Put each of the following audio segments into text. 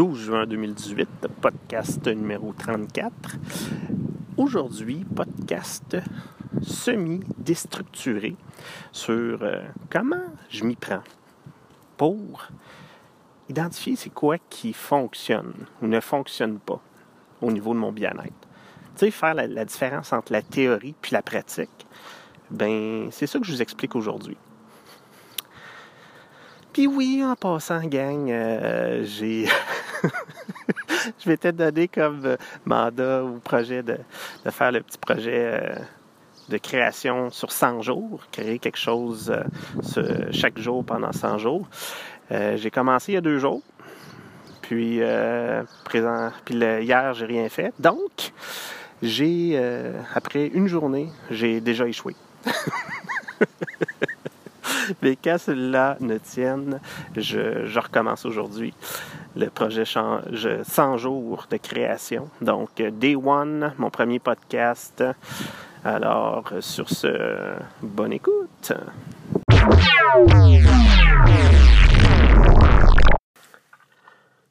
12 juin 2018, podcast numéro 34. Aujourd'hui, podcast semi-déstructuré sur euh, comment je m'y prends pour identifier c'est quoi qui fonctionne ou ne fonctionne pas au niveau de mon bien-être. Tu sais, faire la, différence entre la théorie puis la pratique, ben c'est ça que je vous explique aujourd'hui. Puis oui, en passant, gang, euh, j'ai. je m'étais donné comme mandat ou projet de, faire le petit projet euh, de création sur 100 jours, créer quelque chose euh, chaque jour pendant 100 jours. j'ai commencé il y a deux jours. Puis, présent, puis le, hier, j'ai rien fait. Donc, j'ai, après une journée, j'ai déjà échoué. Mais quand cela ne tienne, je, recommence aujourd'hui le projet 100 jours de création. Donc, Day One, mon premier podcast. Alors, sur ce, bonne écoute.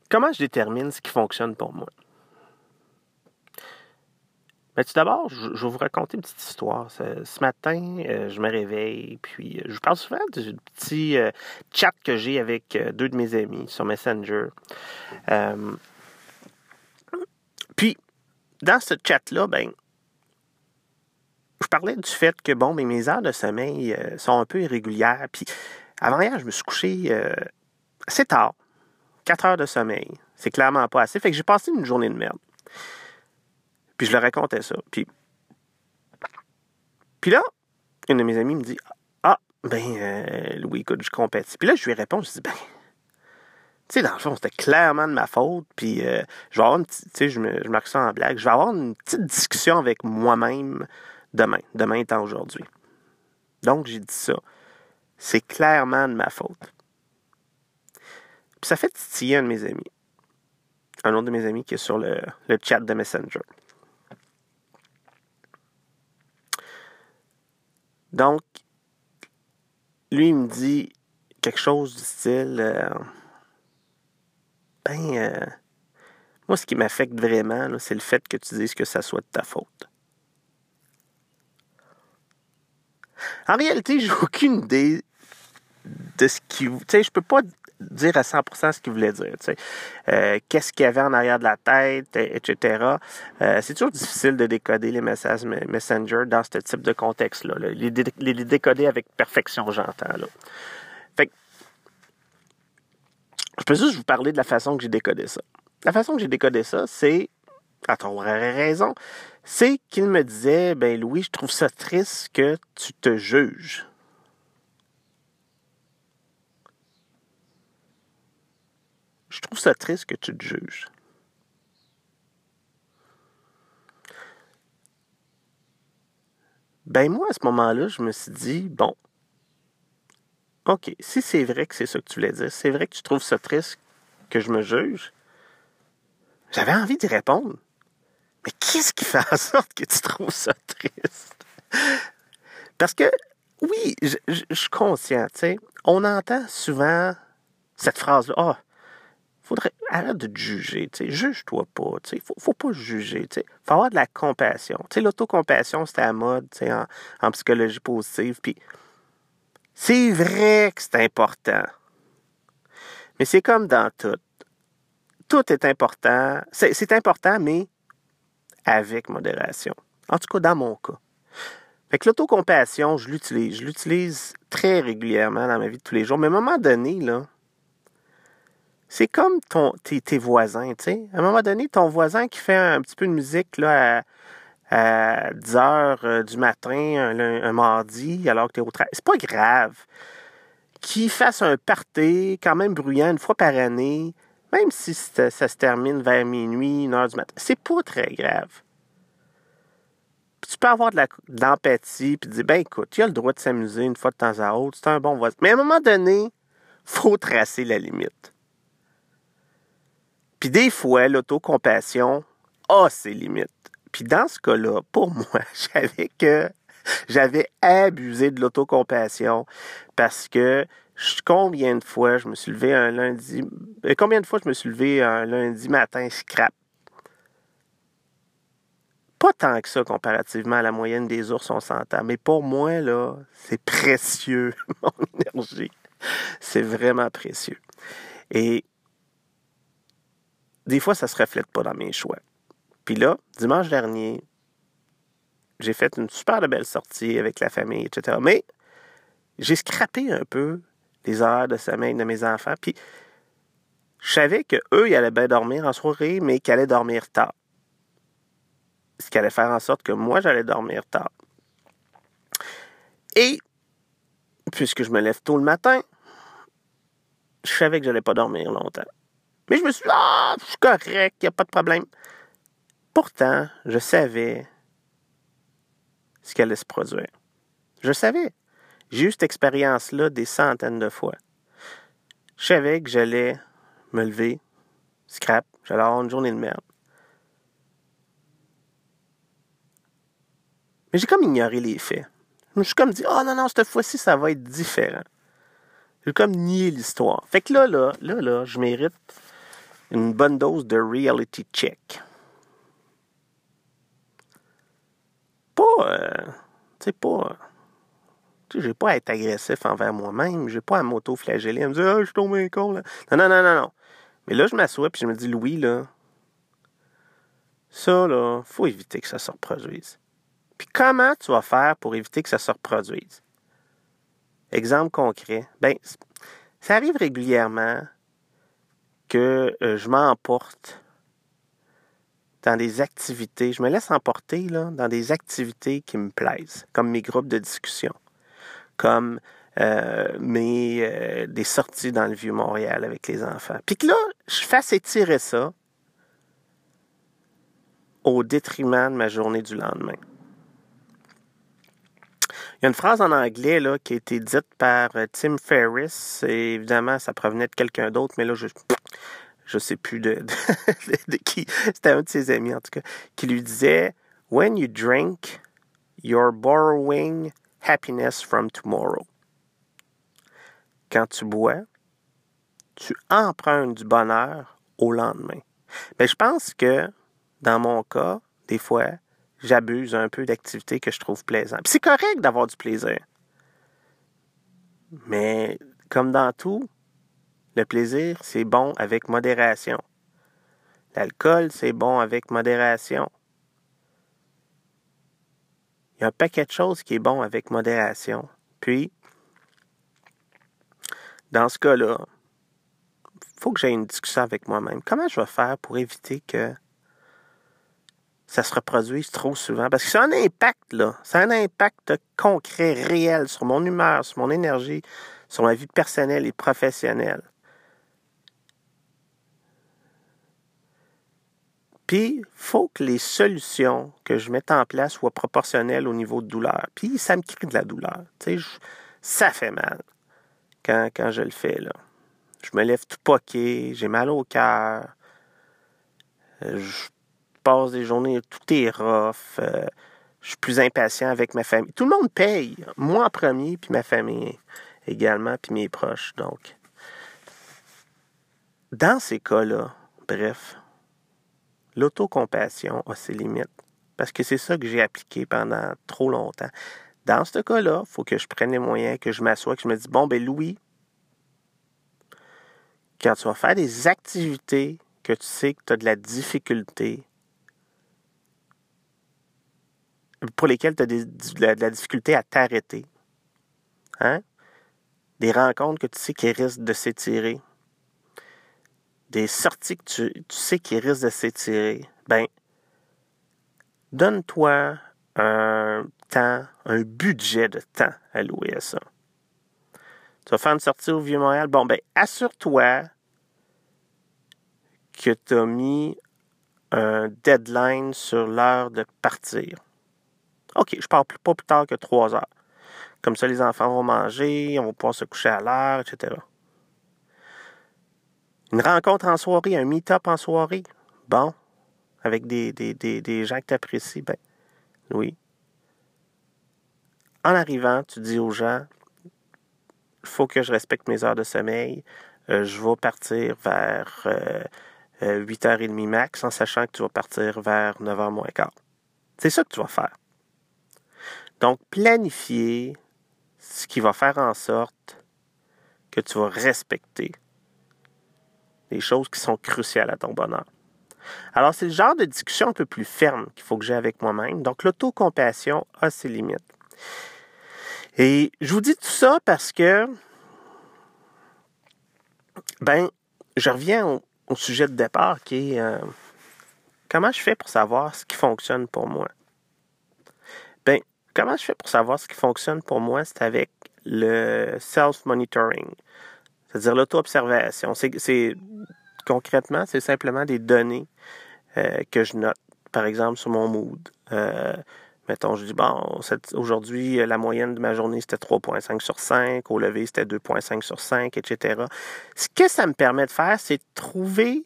Comment je détermine ce qui fonctionne pour moi? Mais tout d'abord, je, vais vous raconter une petite histoire. Ce, matin, euh, je me réveille, puis euh, je vous parle souvent du petit euh, chat que j'ai avec deux de mes amis sur Messenger. puis, dans ce chat-là, ben, je parlais du fait que, bon, ben, mes heures de sommeil sont un peu irrégulières. Puis, avant-hier, je me suis couché assez tard. Quatre heures de sommeil. C'est clairement pas assez. Fait que j'ai passé une journée de merde. Puis je leur racontais ça. Puis, puis là, une de mes amies me dit Ah, ben, euh, Louis, écoute, je compatis. Puis là, je lui réponds Je dis Ben, tu sais, dans le fond, c'était clairement de ma faute. Puis euh, je vais avoir une petite, marque ça en blague, je vais avoir une petite discussion avec moi-même demain. Demain étant aujourd'hui. Donc, j'ai dit ça. C'est clairement de ma faute. Puis ça fait titiller un de mes amis. Un autre de mes amis qui est sur le, le chat de Messenger. Donc, lui, il me dit quelque chose du style euh, Ben, euh, moi, ce qui m'affecte vraiment, c'est le fait que tu dises que ça soit de ta faute. En réalité, j'ai aucune idée de ce qui. Tu sais, je peux pas dire à 100% ce qu'il voulait dire. Euh, Qu'est-ce qu'il y avait en arrière de la tête, etc. Euh, c'est toujours difficile de décoder les messages Messenger dans ce type de contexte-là. Les, les, décoder avec perfection, j'entends. Je peux juste vous parler de la façon que j'ai décodé ça. La façon que j'ai décodé ça, c'est, à ton raison, c'est qu'il me disait, ben Louis, je trouve ça triste que tu te juges. Je trouve ça triste que tu te juges. Ben moi, à ce moment-là, je me suis dit, bon, OK, si c'est vrai que c'est ça que tu voulais dire, c'est vrai que tu trouves ça triste que je me juge, j'avais envie d'y répondre. Mais qu'est-ce qui fait en sorte que tu trouves ça triste? Parce que, oui, je, suis conscient, tu sais, on entend souvent cette phrase-là, ah, faudrait arrête de juger, tu sais, juge-toi pas, tu sais, faut, faut pas juger, tu sais, faut avoir de la compassion. Tu sais, l'autocompassion, c'était à mode, tu sais, en, psychologie positive, puis c'est vrai que c'est important. Mais c'est comme dans tout. Tout est important. C'est important, mais avec modération. En tout cas, dans mon cas. Fait que l'autocompassion, je l'utilise. Je l'utilise très régulièrement dans ma vie de tous les jours. Mais à un moment donné, là, c'est comme ton, tes, voisins, tu sais. À un moment donné, ton voisin qui fait un petit peu de musique là, à, 10 heures euh, du matin, un, mardi, alors que tu es au travail, c'est pas grave. Qu'il fasse un party quand même bruyant une fois par année, même si ça se termine vers minuit, une heure du matin, c'est pas très grave. tu peux avoir de l'empathie, puis dire, ben écoute, il a le droit de s'amuser une fois de temps à autre, c'est un bon voisin. Mais à un moment donné, faut tracer la limite. Puis des fois, l'autocompassion a ses limites. Puis dans ce cas-là, pour moi, j'avais que j'avais abusé de l'autocompassion parce que combien de fois je me suis levé un lundi. Euh, combien de fois je me suis levé un lundi matin scrap? Pas tant que ça comparativement à la moyenne des ours, on s'entend. Mais pour moi, là, c'est précieux, mon énergie. C'est vraiment précieux. Et des fois, ça se reflète pas dans mes choix. Puis là, dimanche dernier, j'ai fait une super belle sortie avec la famille, etc. Mais j'ai scrappé un peu les heures de sommeil de mes enfants. Puis je savais qu'eux, ils allaient bien dormir en soirée, mais qu'ils allaient dormir tard. Ce qui allait faire en sorte que moi, j'allais dormir tard. Et, puisque je me lève tôt le matin, je savais que je n'allais pas dormir longtemps. Mais je me suis dit, ah, je suis correct, il n'y a pas de problème. Pourtant, je savais ce qui allait se produire. Je savais. J'ai eu cette expérience-là des centaines de fois. Je savais que j'allais me lever, scrap, j'allais avoir une journée de merde. Mais j'ai comme ignoré les faits. Je me suis comme dit, oh non, non, cette fois-ci, ça va être différent. J'ai comme nié l'histoire. Fait que là, là, là, là, je mérite une bonne dose de reality check. Pas, euh, tu sais, pas je n'ai pas à être agressif envers moi-même. Je n'ai pas à m'auto-flageller, à me dire Ah, je suis tombé con. Là. Non, non, non, non, non. Mais là, je m'assois et je me dis Louis, là, ça, là, faut éviter que ça se reproduise. Puis comment tu vas faire pour éviter que ça se reproduise? Exemple concret. Ben, ça arrive régulièrement que euh, je m'emporte dans des activités, je me laisse emporter là, dans des activités qui me plaisent, comme mes groupes de discussion comme euh, mes, euh, des sorties dans le Vieux-Montréal avec les enfants. Puis que là, je fasse étirer ça au détriment de ma journée du lendemain. Il y a une phrase en anglais là, qui a été dite par euh, Tim Ferriss. Et évidemment, ça provenait de quelqu'un d'autre, mais là, je je sais plus de, de qui. C'était un de ses amis, en tout cas, qui lui disait When you drink, you're borrowing happiness from tomorrow. Quand tu bois, tu empruntes du bonheur au lendemain. Mais je pense que, dans mon cas, des fois, j'abuse un peu d'activités que je trouve plaisantes. c'est correct d'avoir du plaisir. Mais, comme dans tout, le plaisir, c'est bon avec modération. L'alcool, c'est bon avec modération. Il y a un paquet de choses qui est bon avec modération. Puis, dans ce cas-là, il faut que j'aie une discussion avec moi-même. Comment je vais faire pour éviter que ça se reproduise trop souvent? Parce que c'est un impact, là. C'est un impact concret, réel sur mon humeur, sur mon énergie, sur ma vie personnelle et professionnelle. Puis, il faut que les solutions que je mette en place soient proportionnelles au niveau de douleur. Puis, ça me crée de la douleur. Tu sais, ça fait mal quand, quand je le fais. Là. Je me lève tout poqué, j'ai mal au cœur. Euh, je passe des journées, tout est rough. Euh, je suis plus impatient avec ma famille. Tout le monde paye. Moi en premier, puis ma famille également, puis mes proches. Donc, dans ces cas-là, bref, l'autocompassion a ses limites. Parce que c'est ça que j'ai appliqué pendant trop longtemps. Dans ce cas-là, il faut que je prenne les moyens, que je m'assoie, que je me dise Bon, ben Louis, quand tu vas faire des activités que tu sais que tu as de la difficulté, pour lesquelles tu as de la difficulté à t'arrêter, hein? des rencontres que tu sais qui risquent de s'étirer, des sorties que tu, sais qui risquent de s'étirer, ben, donne-toi un temps, un budget de temps alloué à ça. Tu vas faire une sortie au Vieux-Montréal. Bon, ben, assure-toi que tu as mis un deadline sur l'heure de partir. OK, je pars pas plus tard que trois heures. Comme ça, les enfants vont manger, on va pouvoir se coucher à l'heure, etc. Une rencontre en soirée, un meet-up en soirée. Bon, avec des, des, gens que tu apprécies, ben oui. En arrivant, tu dis aux gens, faut que je respecte mes heures de sommeil. Euh, je vais partir vers 8h30 max en sachant que tu vas partir vers 9h moins quart. C'est ça que tu vas faire. Donc, planifier ce qui va faire en sorte que tu vas respecter les choses qui sont cruciales à ton bonheur. Alors, c'est le genre de discussion un peu plus ferme qu'il faut que j'ai avec moi-même. Donc, l'autocompassion a ses limites. Et je vous dis tout ça parce que, ben, je reviens au, sujet de départ qui est euh, comment je fais pour savoir ce qui fonctionne pour moi? Comment je fais pour savoir ce qui fonctionne pour moi, c'est avec le self-monitoring, c'est-à-dire l'auto-observation. C'est concrètement, c'est simplement des données euh, que je note, par exemple, sur mon mood. Euh, mettons, je dis, bon, aujourd'hui, la moyenne de ma journée, c'était 3,5 sur 5, au lever, c'était 2,5 sur 5, etc. Ce que ça me permet de faire, c'est de trouver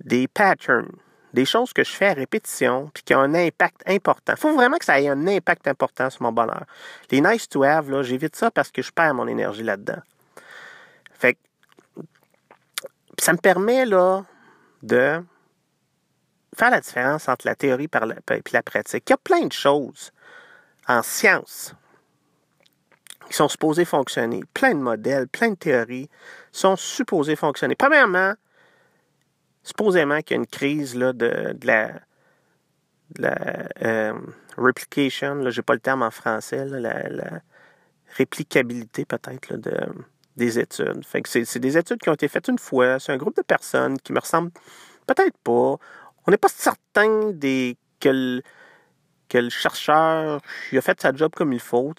des patterns, des choses que je fais à répétition, puis qui ont un impact important. Il faut vraiment que ça ait un impact important sur mon bonheur. Les nice to have, là, j'évite ça parce que je perds mon énergie là-dedans. Fait que ça me permet là de faire la différence entre la théorie et la, la pratique. Il y a plein de choses en science qui sont supposées fonctionner. Plein de modèles, plein de théories sont supposées fonctionner. Premièrement, supposément qu'il y a une crise là, de, la, euh, replication, je n'ai pas le terme en français, la, la, réplicabilité peut-être de, des études. Fait que c'est des études qui ont été faites une fois. C'est un groupe de personnes qui me ressemblent peut-être pas. On n'est pas certain des, que, le, chercheur a fait sa job comme il faut.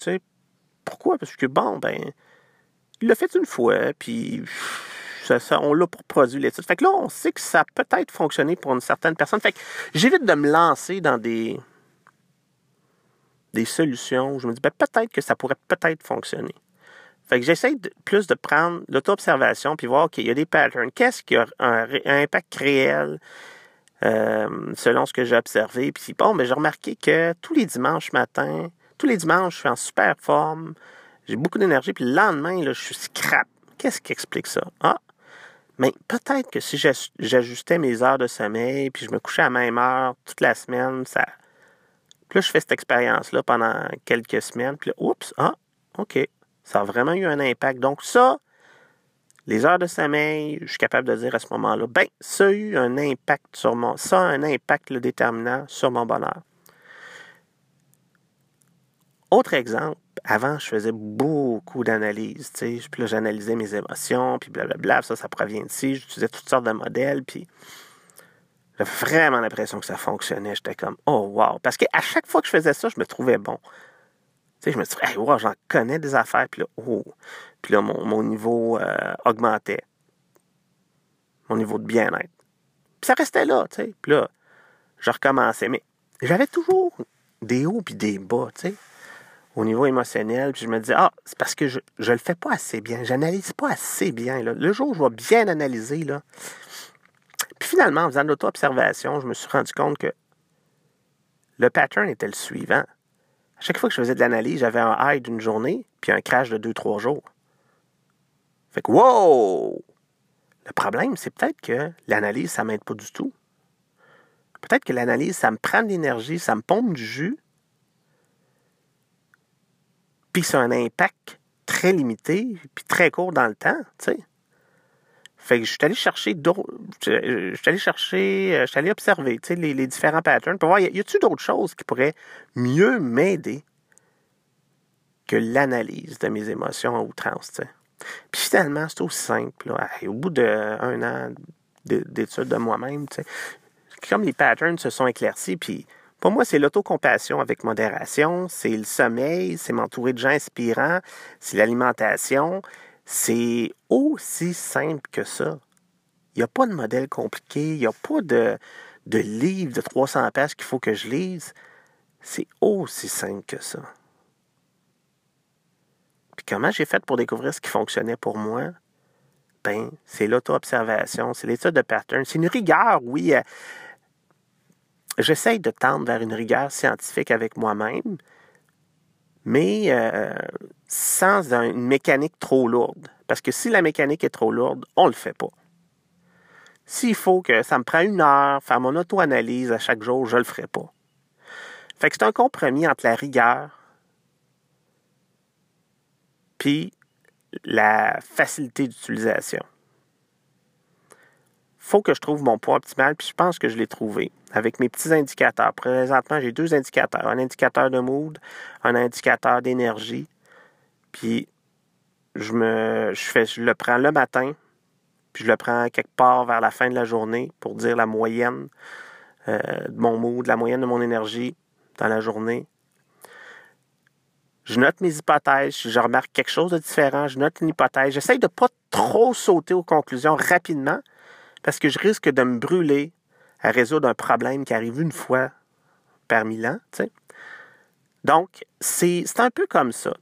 Pourquoi? Parce que, bon, ben, il l'a fait une fois, puis on l'a pour produire l'étude. Fait que là, on sait que ça a peut-être fonctionné pour une certaine personne. Fait que j'évite de me lancer dans des, des solutions où je me dis, ben, peut-être que ça pourrait peut-être fonctionner. Fait que j'essaie plus de prendre l'auto-observation puis voir, OK, il y a des patterns. Qu'est-ce qui a un, impact réel euh, selon ce que j'ai observé? Puis bon, mais ben, j'ai remarqué que tous les dimanches matin, tous les dimanches, je suis en super forme, j'ai beaucoup d'énergie, puis le lendemain, là, je suis scrap. Qu'est-ce qui explique ça? Ah, mais peut-être que si j'ajustais mes heures de sommeil, puis je me couchais à la même heure toute la semaine, ça... Puis là, je fais cette expérience-là pendant quelques semaines, puis là, oups, ah, OK, ça a vraiment eu un impact. Donc ça, les heures de sommeil, je suis capable de dire à ce moment-là, ben, ça a eu un impact sur mon, ça a un impact le déterminant sur mon bonheur. Autre exemple, avant, je faisais beaucoup d'analyses, tu sais, puis là, j'analysais mes émotions, puis blablabla, ça, ça provient d'ici, j'utilisais toutes sortes de modèles, puis j'avais vraiment l'impression que ça fonctionnait. J'étais comme, oh wow, parce qu'à chaque fois que je faisais ça, je me trouvais bon je me dit, hey, j'en connais des affaires. Puis là, oh. Puis là mon, niveau euh, augmentait. Mon niveau de bien-être. Puis ça restait là, tu sais. Puis là, je recommençais. Mais j'avais toujours des hauts puis des bas, tu sais, au niveau émotionnel. Puis je me disais, ah, c'est parce que je ne le fais pas assez bien. J'analyse pas assez bien. Le jour je vais bien analyser, là. Puis finalement, en faisant de l'auto-observation, je me suis rendu compte que le pattern était le suivant. À chaque fois que je faisais de l'analyse, j'avais un high d'une journée, puis un crash de deux, trois jours. Fait que, wow! Le problème, c'est peut-être que l'analyse, ça m'aide pas du tout. Peut-être que l'analyse, ça me prend de l'énergie, ça me pompe du jus, puis ça a un impact très limité, puis très court dans le temps, tu sais. Fait que je suis allé chercher d'autres. Je suis allé chercher, euh, je suis allé observer les, les différents patterns pour voir, y a-t-il d'autres choses qui pourraient mieux m'aider que l'analyse de mes émotions à outrance, sais. Puis finalement, c'est aussi simple. Là. Au bout d'un an d'études de moi-même, comme les patterns se sont éclaircis, puis pour moi, c'est l'autocompassion avec modération, c'est le sommeil, c'est m'entourer de gens inspirants, c'est l'alimentation, c'est aussi simple que ça. Il n'y a pas de modèle compliqué, il n'y a pas de, de livre de 300 pages qu'il faut que je lise. C'est aussi simple que ça. Puis comment j'ai fait pour découvrir ce qui fonctionnait pour moi? Ben, c'est l'auto-observation, c'est l'étude de pattern. C'est une rigueur, oui. J'essaye de tendre vers une rigueur scientifique avec moi-même, mais euh, sans une mécanique trop lourde. Parce que si la mécanique est trop lourde, on ne le fait pas. S'il faut que ça me prend une heure, faire mon auto-analyse à chaque jour, je ne le ferai pas. Fait que c'est un compromis entre la rigueur puis la facilité d'utilisation. Faut que je trouve mon poids optimal, puis je pense que je l'ai trouvé avec mes petits indicateurs. Présentement, j'ai deux indicateurs, un indicateur de mood, un indicateur d'énergie. Puis je me je fais je le prends le matin, puis je le prends quelque part vers la fin de la journée pour dire la moyenne euh, de mon mood, la moyenne de mon énergie dans la journée. Je note mes hypothèses. Je remarque quelque chose de différent, je note une hypothèse. J'essaye de ne pas trop sauter aux conclusions rapidement parce que je risque de me brûler à résoudre un problème qui arrive une fois par mille ans. Donc, c'est un peu comme ça.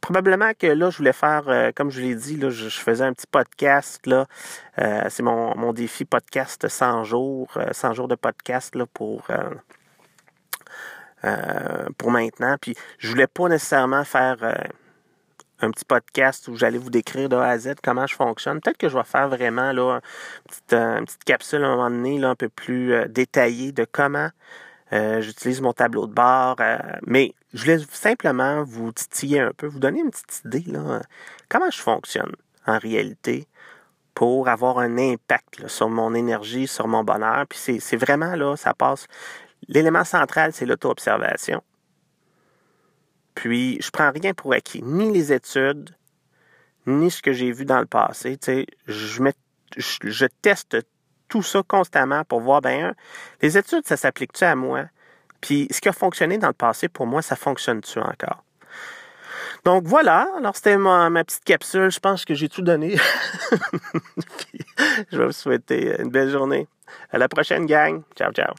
probablement que là, je voulais faire, euh, comme je l'ai dit, là, je, faisais un petit podcast. Euh, c'est mon, mon, défi podcast 100 jours, 100 euh, jours de podcast là, pour, pour maintenant. Puis, je voulais pas nécessairement faire un petit podcast où j'allais vous décrire de A à Z comment je fonctionne. Peut-être que je vais faire vraiment là, une, petite, capsule à un moment donné là, un peu plus détaillée de comment euh, j'utilise mon tableau de bord, euh, mais je voulais simplement vous titiller un peu, vous donner une petite idée là, comment je fonctionne en réalité pour avoir un impact sur mon énergie, sur mon bonheur. Puis c'est vraiment là, ça passe. L'élément central, c'est l'auto-observation. Puis je prends rien pour acquis, ni les études, ni ce que j'ai vu dans le passé. je, mets, je teste tout ça constamment pour voir, ben, les études, ça s'applique-tu à moi? Puis ce qui a fonctionné dans le passé, pour moi, ça fonctionne-tu encore? Donc voilà, alors c'était ma, ma, petite capsule. Je pense que j'ai tout donné. je vais vous souhaiter une belle journée. À la prochaine, gang. Ciao, ciao.